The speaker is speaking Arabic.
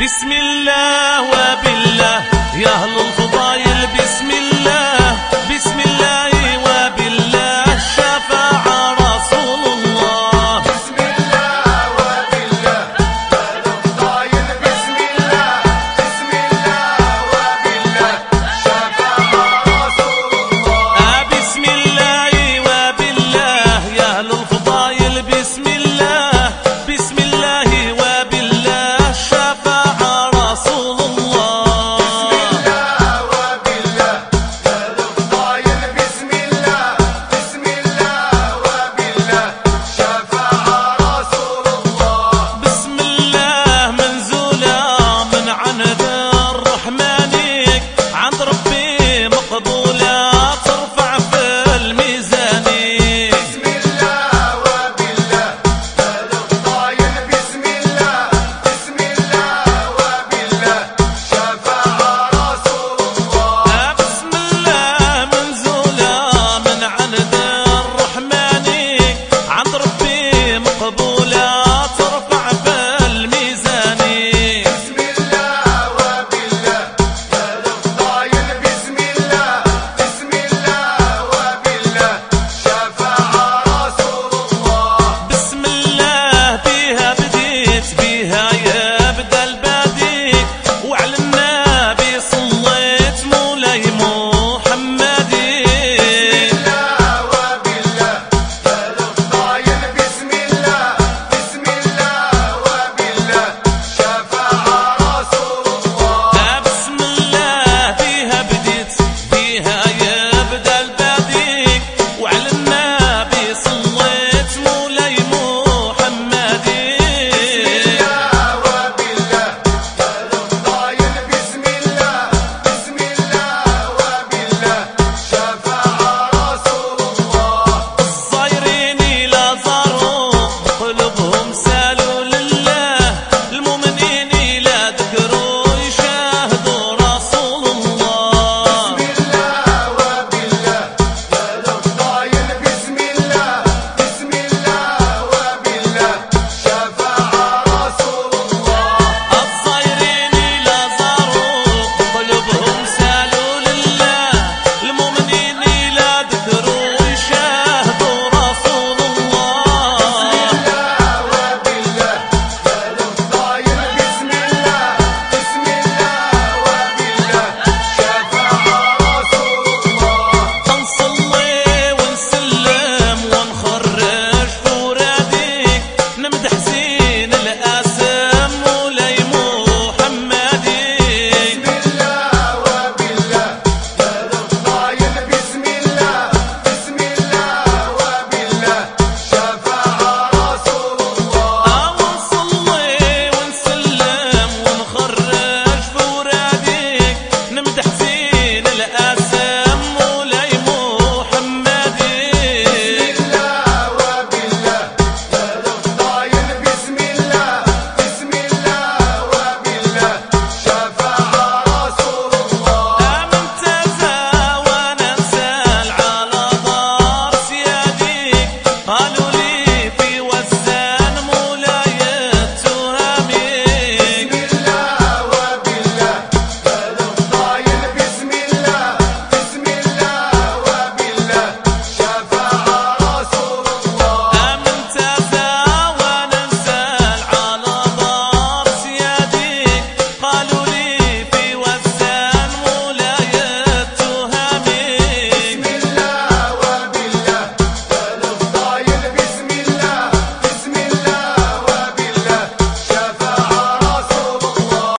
بسم الله وبالله يا أهل الفضل